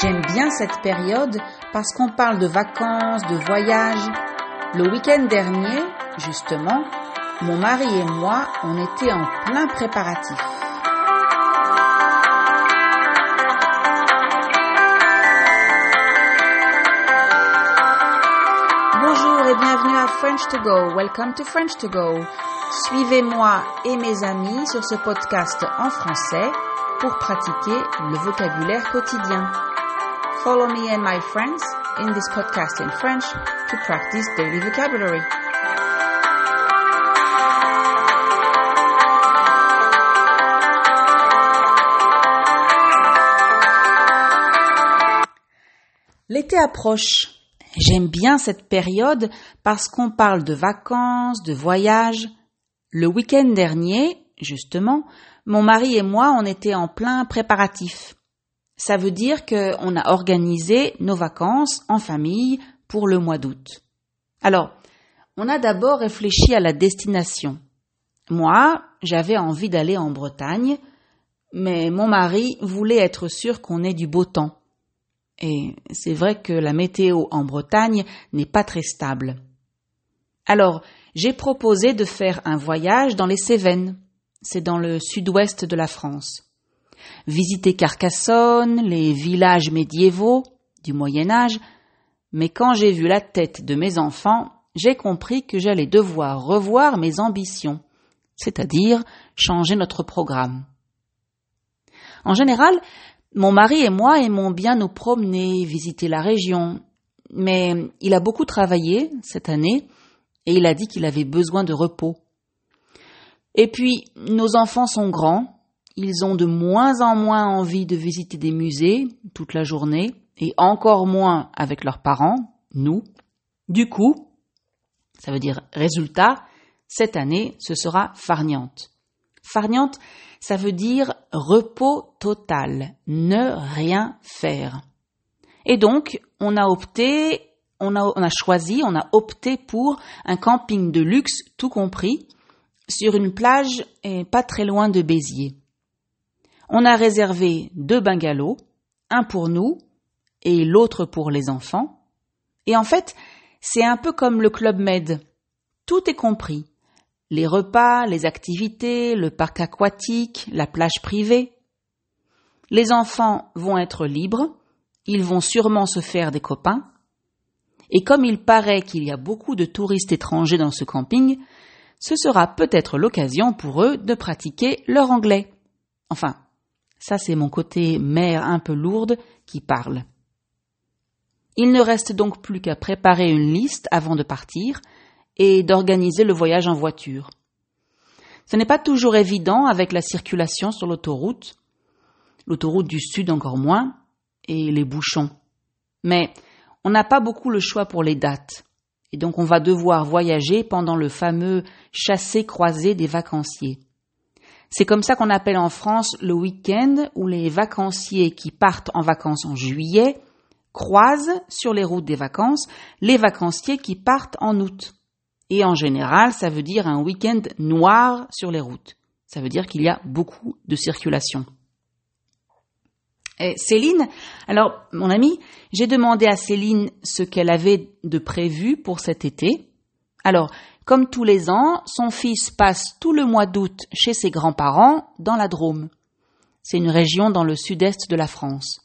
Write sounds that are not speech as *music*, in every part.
J'aime bien cette période parce qu'on parle de vacances, de voyages. Le week-end dernier, justement, mon mari et moi, on était en plein préparatif. Bonjour et bienvenue à French to Go. Welcome to French to Go. Suivez-moi et mes amis sur ce podcast en français pour pratiquer le vocabulaire quotidien. Follow me and my friends in this podcast in French to practice daily vocabulary. L'été approche. J'aime bien cette période parce qu'on parle de vacances, de voyages. Le week-end dernier, justement, mon mari et moi, on était en plein préparatif. Ça veut dire qu'on a organisé nos vacances en famille pour le mois d'août. Alors, on a d'abord réfléchi à la destination. Moi, j'avais envie d'aller en Bretagne, mais mon mari voulait être sûr qu'on ait du beau temps. Et c'est vrai que la météo en Bretagne n'est pas très stable. Alors, j'ai proposé de faire un voyage dans les Cévennes. C'est dans le sud-ouest de la France. Visiter Carcassonne, les villages médiévaux du Moyen Âge, mais quand j'ai vu la tête de mes enfants, j'ai compris que j'allais devoir revoir mes ambitions, c'est-à-dire changer notre programme. En général, mon mari et moi aimons bien nous promener, visiter la région, mais il a beaucoup travaillé cette année et il a dit qu'il avait besoin de repos. Et puis, nos enfants sont grands, ils ont de moins en moins envie de visiter des musées toute la journée et encore moins avec leurs parents, nous. Du coup, ça veut dire résultat, cette année, ce sera farniente. Farniente, ça veut dire repos total, ne rien faire. Et donc, on a opté, on a, on a choisi, on a opté pour un camping de luxe tout compris sur une plage et pas très loin de Béziers. On a réservé deux bungalows, un pour nous et l'autre pour les enfants. Et en fait, c'est un peu comme le Club Med. Tout est compris les repas, les activités, le parc aquatique, la plage privée. Les enfants vont être libres, ils vont sûrement se faire des copains, et comme il paraît qu'il y a beaucoup de touristes étrangers dans ce camping, ce sera peut-être l'occasion pour eux de pratiquer leur anglais. Enfin, ça c'est mon côté mère un peu lourde qui parle. Il ne reste donc plus qu'à préparer une liste avant de partir, et d'organiser le voyage en voiture. Ce n'est pas toujours évident avec la circulation sur l'autoroute, l'autoroute du sud encore moins, et les bouchons. Mais on n'a pas beaucoup le choix pour les dates, et donc on va devoir voyager pendant le fameux chassé-croisé des vacanciers. C'est comme ça qu'on appelle en France le week-end où les vacanciers qui partent en vacances en juillet croisent sur les routes des vacances les vacanciers qui partent en août. Et en général, ça veut dire un week-end noir sur les routes. Ça veut dire qu'il y a beaucoup de circulation. Et Céline, alors mon amie, j'ai demandé à Céline ce qu'elle avait de prévu pour cet été. Alors, comme tous les ans, son fils passe tout le mois d'août chez ses grands-parents dans la Drôme. C'est une région dans le sud-est de la France.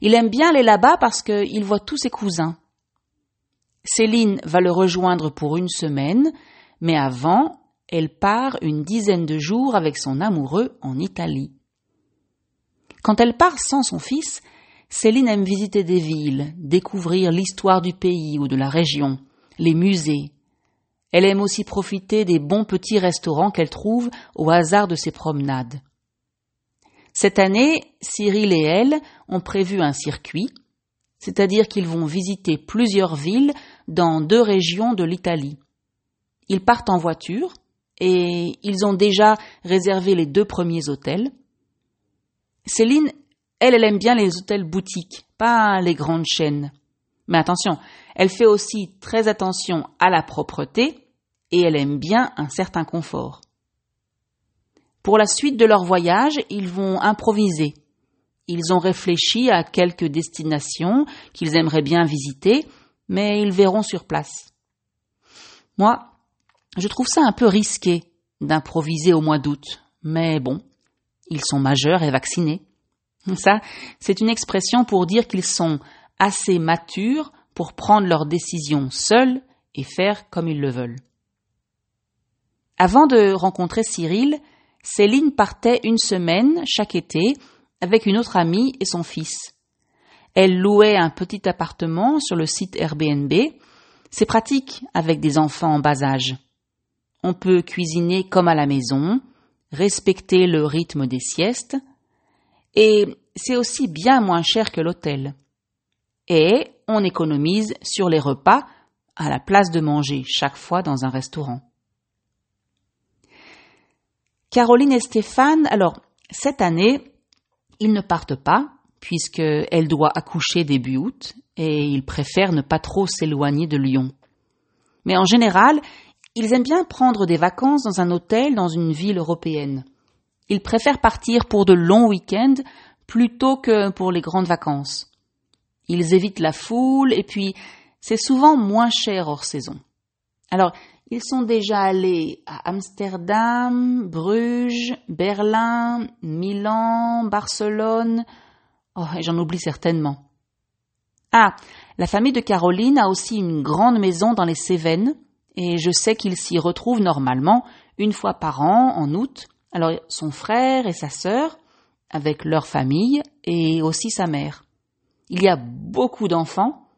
Il aime bien aller là-bas parce qu'il voit tous ses cousins. Céline va le rejoindre pour une semaine, mais avant, elle part une dizaine de jours avec son amoureux en Italie. Quand elle part sans son fils, Céline aime visiter des villes, découvrir l'histoire du pays ou de la région, les musées. Elle aime aussi profiter des bons petits restaurants qu'elle trouve au hasard de ses promenades. Cette année, Cyril et elle ont prévu un circuit, c'est-à-dire qu'ils vont visiter plusieurs villes dans deux régions de l'Italie. Ils partent en voiture et ils ont déjà réservé les deux premiers hôtels. Céline, elle, elle aime bien les hôtels boutiques, pas les grandes chaînes. Mais attention, elle fait aussi très attention à la propreté et elle aime bien un certain confort. Pour la suite de leur voyage, ils vont improviser. Ils ont réfléchi à quelques destinations qu'ils aimeraient bien visiter, mais ils verront sur place. Moi, je trouve ça un peu risqué d'improviser au mois d'août, mais bon, ils sont majeurs et vaccinés. Ça, c'est une expression pour dire qu'ils sont assez matures pour prendre leurs décisions seuls et faire comme ils le veulent. Avant de rencontrer Cyril, Céline partait une semaine chaque été avec une autre amie et son fils. Elle louait un petit appartement sur le site Airbnb. C'est pratique avec des enfants en bas âge. On peut cuisiner comme à la maison, respecter le rythme des siestes, et c'est aussi bien moins cher que l'hôtel. Et on économise sur les repas à la place de manger chaque fois dans un restaurant. Caroline et Stéphane, alors, cette année, ils ne partent pas, puisqu'elle doit accoucher début août, et ils préfèrent ne pas trop s'éloigner de Lyon. Mais en général, ils aiment bien prendre des vacances dans un hôtel dans une ville européenne. Ils préfèrent partir pour de longs week-ends plutôt que pour les grandes vacances. Ils évitent la foule et puis c'est souvent moins cher hors saison. Alors, ils sont déjà allés à Amsterdam, Bruges, Berlin, Milan, Barcelone. Oh, et j'en oublie certainement. Ah, la famille de Caroline a aussi une grande maison dans les Cévennes, et je sais qu'ils s'y retrouvent normalement une fois par an, en août. Alors, son frère et sa sœur, avec leur famille, et aussi sa mère. Il y a beaucoup d'enfants,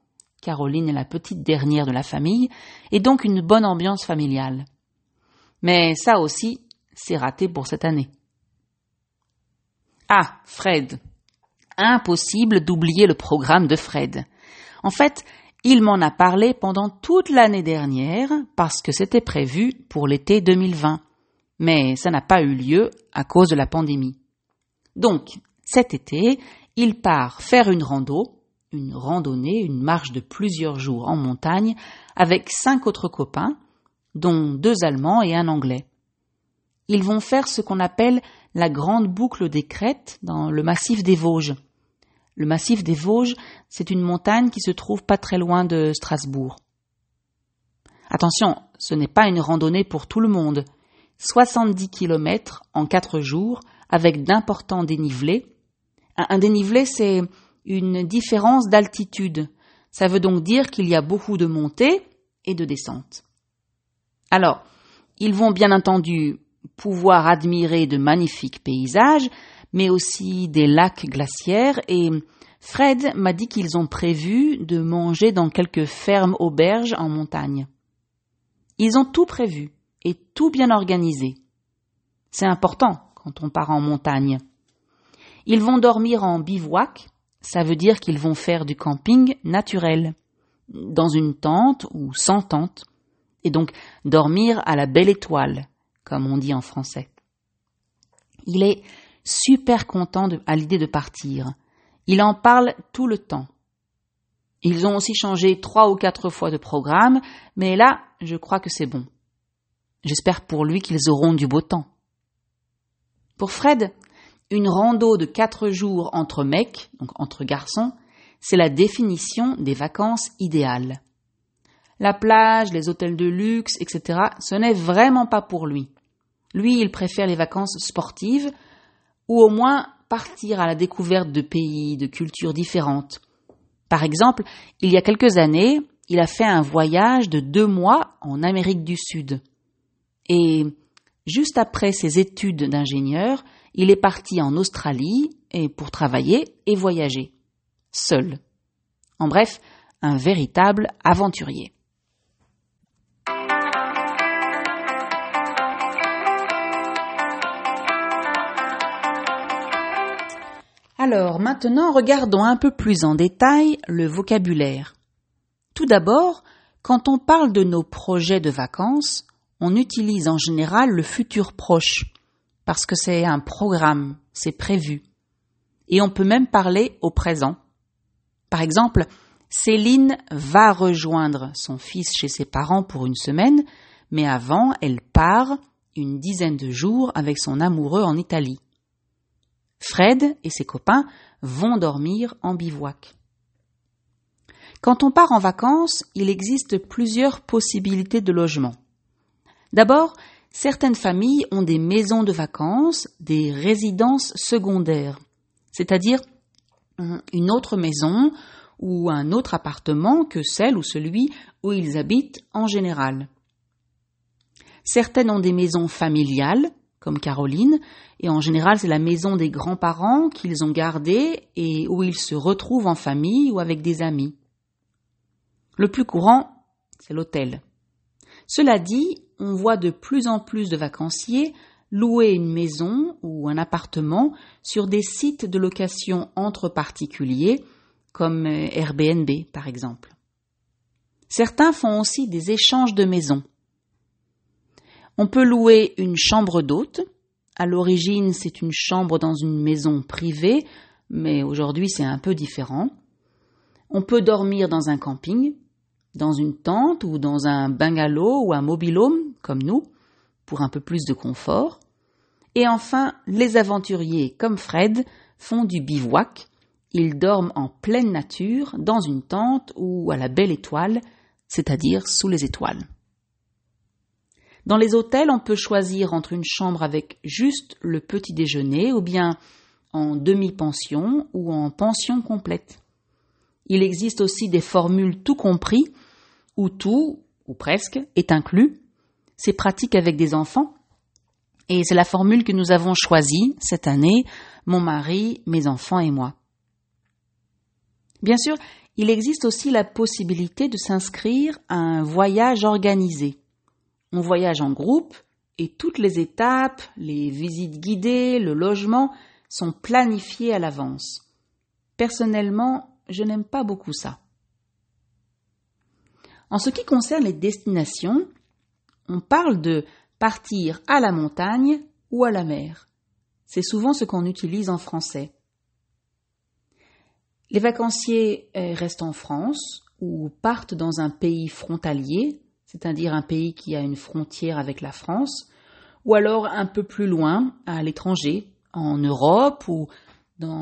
Caroline est la petite dernière de la famille, et donc une bonne ambiance familiale. Mais ça aussi, c'est raté pour cette année. Ah, Fred. Impossible d'oublier le programme de Fred. En fait, il m'en a parlé pendant toute l'année dernière parce que c'était prévu pour l'été 2020. Mais ça n'a pas eu lieu à cause de la pandémie. Donc, cet été, il part faire une rando une randonnée, une marche de plusieurs jours en montagne avec cinq autres copains, dont deux Allemands et un Anglais. Ils vont faire ce qu'on appelle la grande boucle des crêtes dans le massif des Vosges. Le massif des Vosges, c'est une montagne qui se trouve pas très loin de Strasbourg. Attention, ce n'est pas une randonnée pour tout le monde. 70 kilomètres en quatre jours avec d'importants dénivelés. Un dénivelé, c'est une différence d'altitude. Ça veut donc dire qu'il y a beaucoup de montées et de descentes. Alors, ils vont bien entendu pouvoir admirer de magnifiques paysages, mais aussi des lacs glaciaires et Fred m'a dit qu'ils ont prévu de manger dans quelques fermes auberges en montagne. Ils ont tout prévu et tout bien organisé. C'est important quand on part en montagne. Ils vont dormir en bivouac ça veut dire qu'ils vont faire du camping naturel, dans une tente ou sans tente, et donc dormir à la belle étoile, comme on dit en français. Il est super content à l'idée de partir. Il en parle tout le temps. Ils ont aussi changé trois ou quatre fois de programme, mais là, je crois que c'est bon. J'espère pour lui qu'ils auront du beau temps. Pour Fred, une rando de quatre jours entre mecs, donc entre garçons, c'est la définition des vacances idéales. La plage, les hôtels de luxe, etc., ce n'est vraiment pas pour lui. Lui, il préfère les vacances sportives, ou au moins partir à la découverte de pays, de cultures différentes. Par exemple, il y a quelques années, il a fait un voyage de deux mois en Amérique du Sud. Et juste après ses études d'ingénieur, il est parti en Australie et pour travailler et voyager. Seul. En bref, un véritable aventurier. Alors maintenant, regardons un peu plus en détail le vocabulaire. Tout d'abord, quand on parle de nos projets de vacances, on utilise en général le futur proche, parce que c'est un programme, c'est prévu. Et on peut même parler au présent. Par exemple, Céline va rejoindre son fils chez ses parents pour une semaine, mais avant, elle part une dizaine de jours avec son amoureux en Italie. Fred et ses copains vont dormir en bivouac. Quand on part en vacances, il existe plusieurs possibilités de logement. D'abord, certaines familles ont des maisons de vacances, des résidences secondaires, c'est-à-dire une autre maison ou un autre appartement que celle ou celui où ils habitent en général. Certaines ont des maisons familiales, comme Caroline, et en général c'est la maison des grands-parents qu'ils ont gardée et où ils se retrouvent en famille ou avec des amis. Le plus courant, c'est l'hôtel. Cela dit, on voit de plus en plus de vacanciers louer une maison ou un appartement sur des sites de location entre particuliers, comme euh, Airbnb par exemple. Certains font aussi des échanges de maisons. On peut louer une chambre d'hôte. À l'origine, c'est une chambre dans une maison privée, mais aujourd'hui c'est un peu différent. On peut dormir dans un camping, dans une tente ou dans un bungalow ou un mobilhome, comme nous, pour un peu plus de confort. Et enfin, les aventuriers, comme Fred, font du bivouac. Ils dorment en pleine nature, dans une tente ou à la belle étoile, c'est-à-dire sous les étoiles. Dans les hôtels, on peut choisir entre une chambre avec juste le petit déjeuner ou bien en demi-pension ou en pension complète. Il existe aussi des formules tout compris où tout, ou presque, est inclus. C'est pratique avec des enfants. Et c'est la formule que nous avons choisie cette année, mon mari, mes enfants et moi. Bien sûr, il existe aussi la possibilité de s'inscrire à un voyage organisé. On voyage en groupe et toutes les étapes, les visites guidées, le logement sont planifiés à l'avance. Personnellement, je n'aime pas beaucoup ça. En ce qui concerne les destinations, on parle de partir à la montagne ou à la mer. C'est souvent ce qu'on utilise en français. Les vacanciers euh, restent en France ou partent dans un pays frontalier, c'est-à-dire un pays qui a une frontière avec la France, ou alors un peu plus loin, à l'étranger, en Europe ou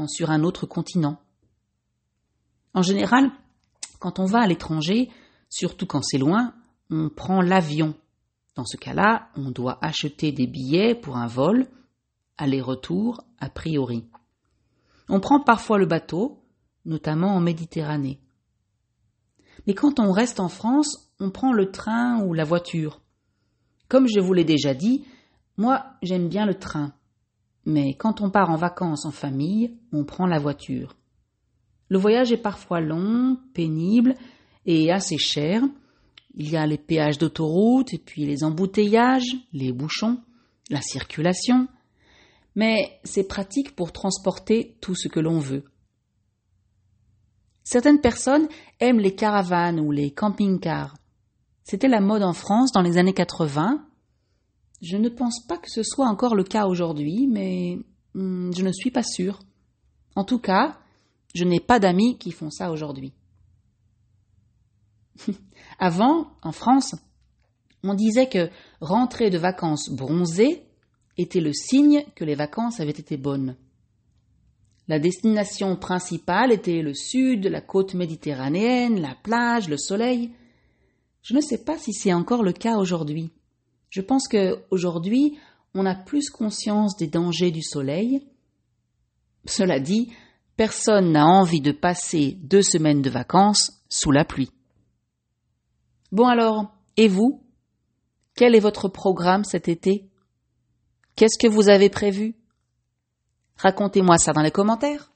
sur un autre continent. En général, quand on va à l'étranger, surtout quand c'est loin, on prend l'avion. Dans ce cas-là, on doit acheter des billets pour un vol, aller-retour a priori. On prend parfois le bateau, notamment en Méditerranée. Mais quand on reste en France, on prend le train ou la voiture. Comme je vous l'ai déjà dit, moi j'aime bien le train. Mais quand on part en vacances en famille, on prend la voiture. Le voyage est parfois long, pénible et assez cher. Il y a les péages d'autoroute et puis les embouteillages, les bouchons, la circulation. Mais c'est pratique pour transporter tout ce que l'on veut. Certaines personnes aiment les caravanes ou les camping-cars. C'était la mode en France dans les années 80. Je ne pense pas que ce soit encore le cas aujourd'hui, mais hmm, je ne suis pas sûre. En tout cas, je n'ai pas d'amis qui font ça aujourd'hui. *laughs* Avant, en France, on disait que rentrer de vacances bronzées était le signe que les vacances avaient été bonnes. La destination principale était le sud, la côte méditerranéenne, la plage, le soleil. Je ne sais pas si c'est encore le cas aujourd'hui. Je pense que aujourd'hui, on a plus conscience des dangers du soleil. Cela dit, personne n'a envie de passer deux semaines de vacances sous la pluie. Bon alors, et vous? Quel est votre programme cet été? Qu'est-ce que vous avez prévu? Racontez-moi ça dans les commentaires.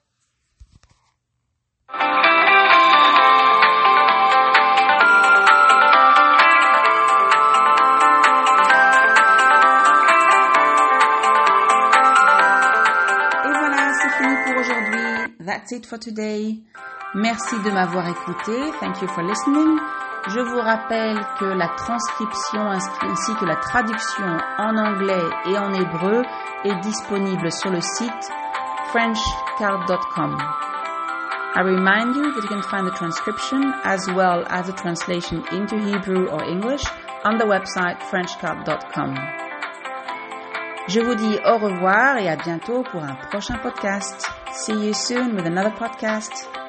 That's it for today. Merci de m'avoir écouté. Thank you for listening. Je vous rappelle que la transcription ainsi que la traduction en anglais et en hébreu est disponible sur le site frenchcard.com. I remind you that you can find the transcription as well as the translation into Hebrew or English on the website frenchcard.com. Je vous dis au revoir et à bientôt pour un prochain podcast. See you soon with another podcast.